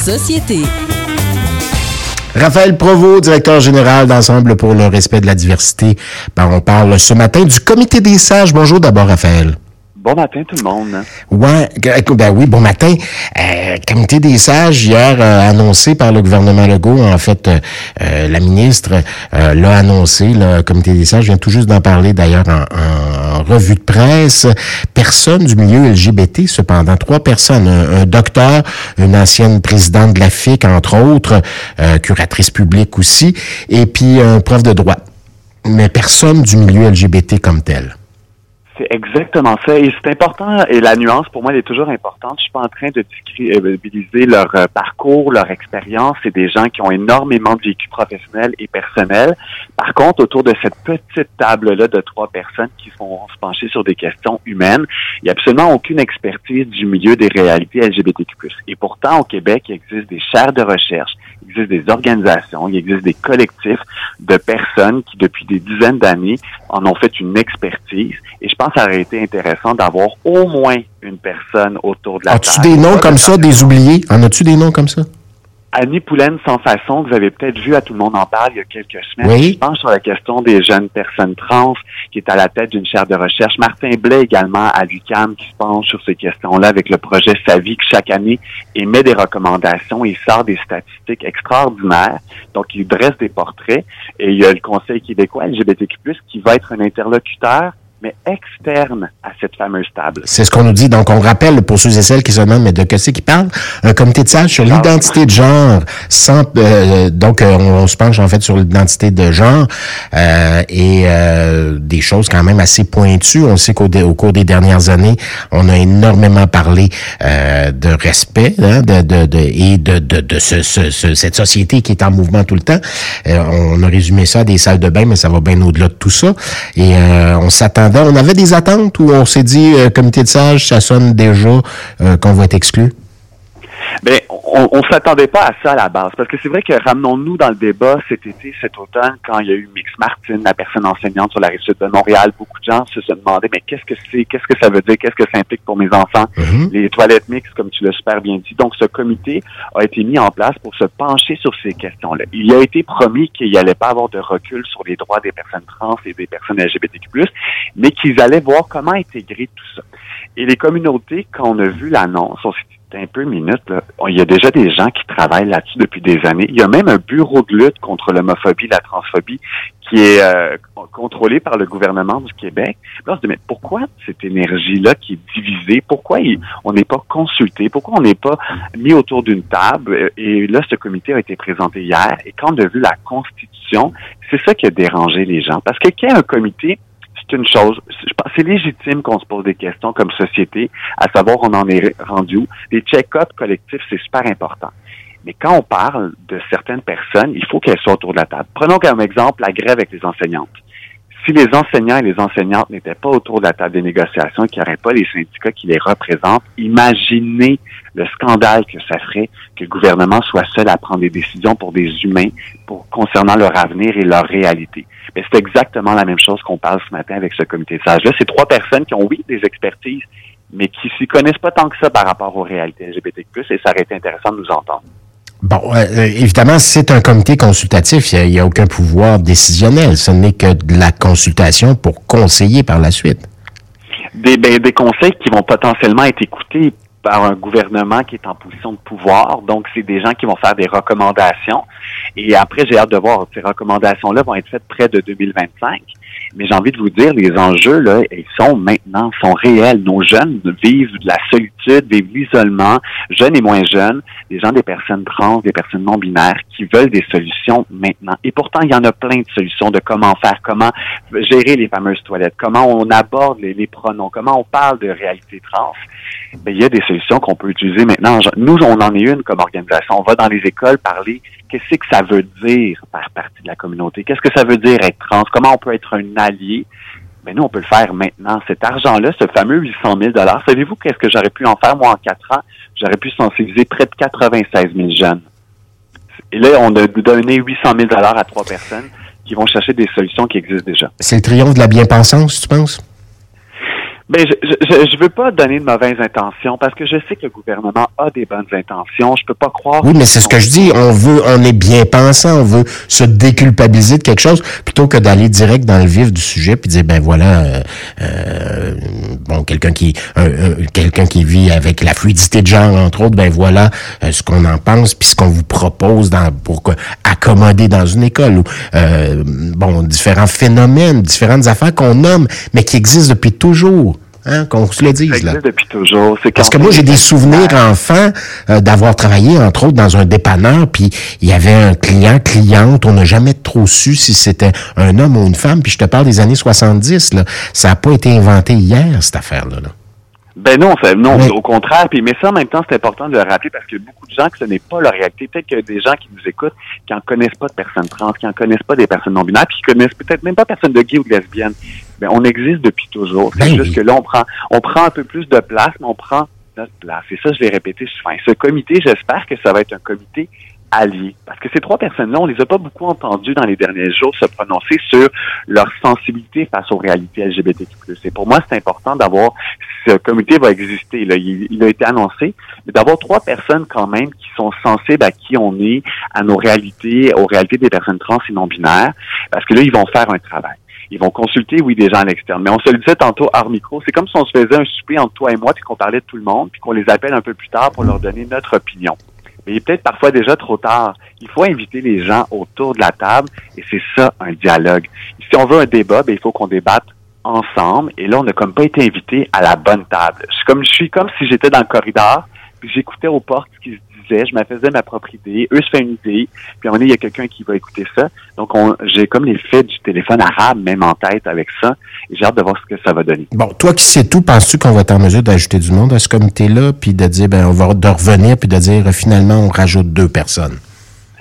société. Raphaël Provost, directeur général d'Ensemble pour le respect de la diversité. Ben, on parle ce matin du Comité des sages. Bonjour d'abord, Raphaël. Bon matin tout le monde. Ouais, ben oui, bon matin. Euh, comité des sages hier euh, annoncé par le gouvernement Legault, en fait, euh, la ministre l'a annoncé. Le comité des sages vient tout juste d'en parler d'ailleurs en, revue de presse. Personne du milieu LGBT, cependant, trois personnes, un, docteur, une ancienne présidente de la FIC, entre autres, curatrice publique aussi, et puis un prof de droit. Mais personne du milieu LGBT comme tel. C'est exactement ça. Et c'est important, et la nuance, pour moi, elle est toujours importante. Je suis pas en train de discrédibiliser leur euh, parcours, leur expérience. C'est des gens qui ont énormément de vécu professionnel et personnel. Par contre, autour de cette petite table-là de trois personnes qui vont se pencher sur des questions humaines, il n'y a absolument aucune expertise du milieu des réalités LGBTQ+. Et pourtant, au Québec, il existe des chaires de recherche, il existe des organisations, il existe des collectifs de personnes qui, depuis des dizaines d'années, en ont fait une expertise. Et je pense ça aurait été intéressant d'avoir au moins une personne autour de la table. As-tu des noms comme ça, des oubliés? En as-tu des noms comme ça? Annie Poulaine sans façon, vous avez peut-être vu à tout le monde en parle il y a quelques semaines. Oui. Je pense sur la question des jeunes personnes trans qui est à la tête d'une chaire de recherche. Martin Blais également à l'UQAM qui se penche sur ces questions-là avec le projet Savi qui chaque année émet des recommandations et sort des statistiques extraordinaires. Donc il dresse des portraits et il y a le Conseil québécois LGBTQ+, qui va être un interlocuteur mais externe à cette fameuse table. C'est ce qu'on nous dit. Donc, on rappelle pour ceux et celles qui se demandent, mais de que c'est qui parle? Un comité de sages sur l'identité de genre. Sans, euh, donc, euh, on, se penche en fait sur l'identité de genre euh, et euh, des choses quand même assez pointues. On sait qu'au au cours des dernières années, on a énormément parlé de respect hein, de, de, de, et de, de, de ce, ce, cette société qui est en mouvement tout le temps. on a résumé ça à des salles de bain, mais ça va bien au-delà de tout ça. Et on s'attend on avait des attentes où on s'est dit, euh, comité de sages, ça sonne déjà euh, qu'on va être exclu? Ben, on, on s'attendait pas à ça à la base, parce que c'est vrai que ramenons-nous dans le débat cet été, cet automne, quand il y a eu Mix Martin, la personne enseignante sur la rive sud de Montréal, beaucoup de gens se, demandaient, mais qu'est-ce que c'est, qu'est-ce que ça veut dire, qu'est-ce que ça implique pour mes enfants, mm-hmm. les toilettes mixtes, comme tu l'as super bien dit. Donc, ce comité a été mis en place pour se pencher sur ces questions-là. Il a été promis qu'il n'y allait pas avoir de recul sur les droits des personnes trans et des personnes LGBTQ+, mais qu'ils allaient voir comment intégrer tout ça. Et les communautés, quand on a vu l'annonce, on s'est un peu minute. Il y a déjà des gens qui travaillent là-dessus depuis des années. Il y a même un bureau de lutte contre l'homophobie, la transphobie, qui est euh, contrôlé par le gouvernement du Québec. Là, on se dit, pourquoi cette énergie-là qui est divisée? Pourquoi on n'est pas consulté? Pourquoi on n'est pas mis autour d'une table? Et là, ce comité a été présenté hier. Et quand on a vu la Constitution, c'est ça qui a dérangé les gens. Parce que qu'il y ait un comité c'est une chose. C'est légitime qu'on se pose des questions comme société, à savoir on en est rendu où. Les check-ups collectifs, c'est super important. Mais quand on parle de certaines personnes, il faut qu'elles soient autour de la table. Prenons comme exemple la grève avec les enseignantes si les enseignants et les enseignantes n'étaient pas autour de la table des négociations, qu'il n'y aurait pas les syndicats qui les représentent, imaginez le scandale que ça ferait que le gouvernement soit seul à prendre des décisions pour des humains pour concernant leur avenir et leur réalité. Mais c'est exactement la même chose qu'on parle ce matin avec ce comité de sages-là. C'est trois personnes qui ont, oui, des expertises, mais qui s'y connaissent pas tant que ça par rapport aux réalités LGBTQ+, et ça aurait été intéressant de nous entendre. Bon, euh, évidemment, c'est un comité consultatif. Il n'y a, aucun pouvoir décisionnel. Ce n'est que de la consultation pour conseiller par la suite. Des, ben, des conseils qui vont potentiellement être écoutés par un gouvernement qui est en position de pouvoir. Donc, c'est des gens qui vont faire des recommandations. Et après, j'ai hâte de voir. Ces recommandations-là vont être faites près de 2025. Mais j'ai envie de vous dire, les enjeux, là, ils sont maintenant, sont réels. Nos jeunes vivent de la solitude, vivent l'isolement, jeunes et moins jeunes, des gens, des personnes trans, des personnes non binaires qui veulent des solutions maintenant. Et pourtant, il y en a plein de solutions de comment faire, comment gérer les fameuses toilettes, comment on aborde les, pronoms, comment on parle de réalité trans. Ben, il y a des solutions qu'on peut utiliser maintenant. Nous, on en est une comme organisation. On va dans les écoles parler qu'est-ce que ça veut dire faire partie de la communauté? Qu'est-ce que ça veut dire être trans? Comment on peut être un allié? Mais nous, on peut le faire maintenant. Cet argent-là, ce fameux 800 000 savez-vous qu'est-ce que j'aurais pu en faire, moi, en quatre ans? J'aurais pu sensibiliser près de 96 000 jeunes. Et là, on a donné 800 000 à trois personnes qui vont chercher des solutions qui existent déjà. C'est le triomphe de la bien-pensance, tu penses? Ben, je, je, je veux pas donner de mauvaises intentions parce que je sais que le gouvernement a des bonnes intentions. Je peux pas croire. Oui, mais c'est ce que je dis. On veut, on est bien pensant. On veut se déculpabiliser de quelque chose plutôt que d'aller direct dans le vif du sujet puis dire ben voilà, euh, euh bon quelqu'un qui, quelqu'un qui vit avec la fluidité de genre entre autres, ben voilà euh, ce qu'on en pense puis ce qu'on vous propose dans pour accommoder dans une école ou euh, bon différents phénomènes, différentes affaires qu'on nomme mais qui existent depuis toujours. Hein, qu'on se le dise. Ça depuis toujours. Parce que moi, j'ai des souvenirs enfants euh, d'avoir travaillé, entre autres, dans un dépanneur, puis il y avait un client, cliente, on n'a jamais trop su si c'était un homme ou une femme, puis je te parle des années 70, là. Ça n'a pas été inventé hier, cette affaire-là. Là. Ben non, non, au contraire. Puis, mais ça, en même temps, c'est important de le rappeler parce que beaucoup de gens que ce n'est pas leur réalité. Peut-être qu'il y a des gens qui nous écoutent qui en connaissent pas de personnes trans, qui en connaissent pas des personnes non binaires, puis qui connaissent peut-être même pas personne de gay ou de lesbienne. Ben, on existe depuis toujours. C'est ben juste que là, on prend, on prend un peu plus de place, mais on prend notre place. Et ça, je l'ai répété souvent. ce comité, j'espère que ça va être un comité alliés. Parce que ces trois personnes-là, on les a pas beaucoup entendues dans les derniers jours se prononcer sur leur sensibilité face aux réalités LGBTQ+. Et pour moi, c'est important d'avoir, ce comité va exister, là, il, a été annoncé, mais d'avoir trois personnes quand même qui sont sensibles à qui on est, à nos réalités, aux réalités des personnes trans et non-binaires, parce que là, ils vont faire un travail. Ils vont consulter, oui, des gens à l'externe. Mais on se le disait tantôt hors micro, c'est comme si on se faisait un souper entre toi et moi, puis qu'on parlait de tout le monde, puis qu'on les appelle un peu plus tard pour leur donner notre opinion mais il est peut-être parfois déjà trop tard. Il faut inviter les gens autour de la table et c'est ça un dialogue. Si on veut un débat, ben, il faut qu'on débatte ensemble et là on n'a comme pas été invité à la bonne table. Je suis comme je suis comme si j'étais dans le corridor puis j'écoutais aux portes ce qui se je me faisais ma propre idée, eux se font une idée, puis à un moment donné, il y a quelqu'un qui va écouter ça. Donc, j'ai comme l'effet du téléphone arabe même en tête avec ça, et j'ai hâte de voir ce que ça va donner. Bon, toi qui sais tout, penses-tu qu'on va être en mesure d'ajouter du monde à ce comité-là, puis de dire, ben, on va de revenir, puis de dire, finalement, on rajoute deux personnes?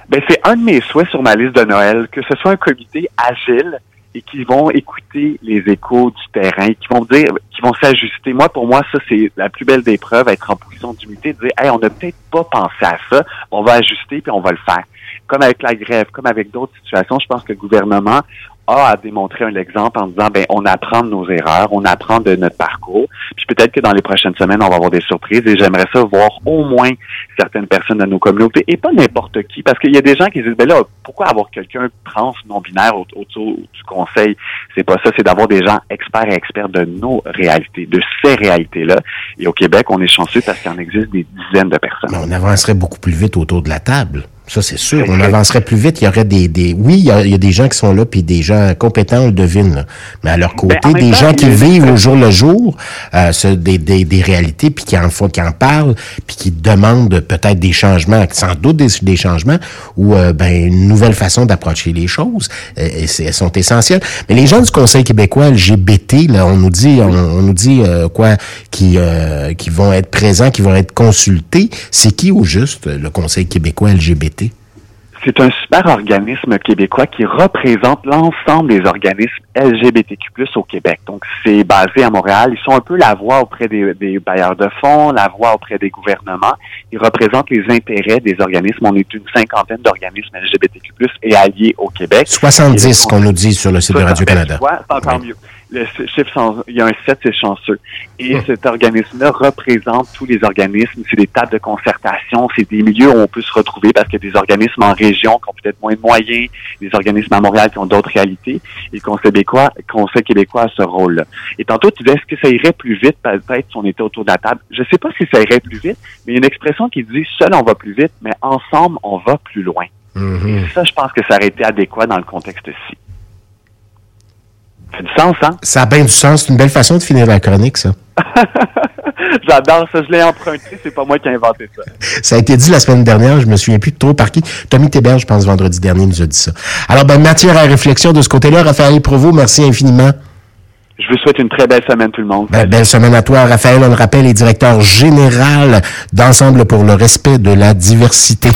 Ben, c'est un de mes souhaits sur ma liste de Noël, que ce soit un comité agile, et qui vont écouter les échos du terrain, qui vont dire, qui vont s'ajuster. Moi, pour moi, ça, c'est la plus belle des preuves, être en position d'humilité, de dire, hey, on n'a peut-être pas pensé à ça, on va ajuster puis on va le faire. Comme avec la grève, comme avec d'autres situations, je pense que le gouvernement a à démontrer un exemple en disant ben on apprend de nos erreurs, on apprend de notre parcours. Puis peut-être que dans les prochaines semaines, on va avoir des surprises et j'aimerais ça voir au moins certaines personnes de nos communautés et pas n'importe qui parce qu'il y a des gens qui disent ben là pourquoi avoir quelqu'un trans non binaire autour du conseil? C'est pas ça, c'est d'avoir des gens experts et experts de nos réalités, de ces réalités-là. Et au Québec, on est chanceux parce qu'il en existe des dizaines de personnes. on avancerait beaucoup plus vite autour de la table. Ça, c'est sûr. On avancerait plus vite. Il y aurait des, des oui, il y, a, des gens qui sont là, puis des gens compétents, on le devine. Mais à leur côté, ben, des gens qui vivent au jour le jour, euh, des, des, des, réalités, puis qui en font, qui en parlent, puis qui demandent peut-être des changements, sans doute des, des changements, ou euh, ben une nouvelle façon d'approcher les choses. Et elles sont essentielles. Mais les gens du Conseil québécois LGBT, là, on nous dit, on, nous dit euh, quoi, qui qui vont être présents, qui vont être consultés. C'est qui au juste le Conseil québécois LGBT? C'est un super organisme québécois qui représente l'ensemble des organismes LGBTQ+ au Québec. Donc, c'est basé à Montréal. Ils sont un peu la voix auprès des, bailleurs de fonds, la voix auprès des gouvernements. Ils représentent les intérêts des organismes. On est une cinquantaine d'organismes LGBTQ+ et alliés au Québec. 70, qu'on nous dit sur le site de Radio-Canada. C'est encore mieux le chiffre, il y a un 7, c'est chanceux. Et hmm. cet organisme-là représente tous les organismes. C'est des tables de concertation, c'est des milieux où on peut se retrouver parce qu'il y a des organismes en région qui ont peut-être moins de moyens, des organismes à Montréal qui ont d'autres réalités. Et le Conseil québécois, Conseil québécois a ce rôle-là. Et tantôt, tu disais, est-ce que ça irait plus vite peut-être si on était autour de la table? Je sais pas si ça irait plus vite, mais il y a une expression qui dit, seul on va plus vite, mais ensemble on va plus loin. Mm-hmm. Et ça, je pense que ça aurait été adéquat dans le contexte-ci. Ça fait du sens, hein? Ça a bien du sens. C'est une belle façon de finir la chronique, ça. J'adore ça. Je l'ai emprunté. C'est pas moi qui ai inventé ça. Ça a été dit la semaine dernière. Je me souviens plus trop par qui? Tommy Théberge, je pense, vendredi dernier, nous a dit ça. Alors, ben, matière à réflexion de ce côté-là. Raphaël Provo, merci infiniment. Je vous souhaite une très belle semaine, tout le monde. Ben, belle semaine à toi, Raphaël. On le rappelle, est directeur général d'Ensemble pour le respect de la diversité.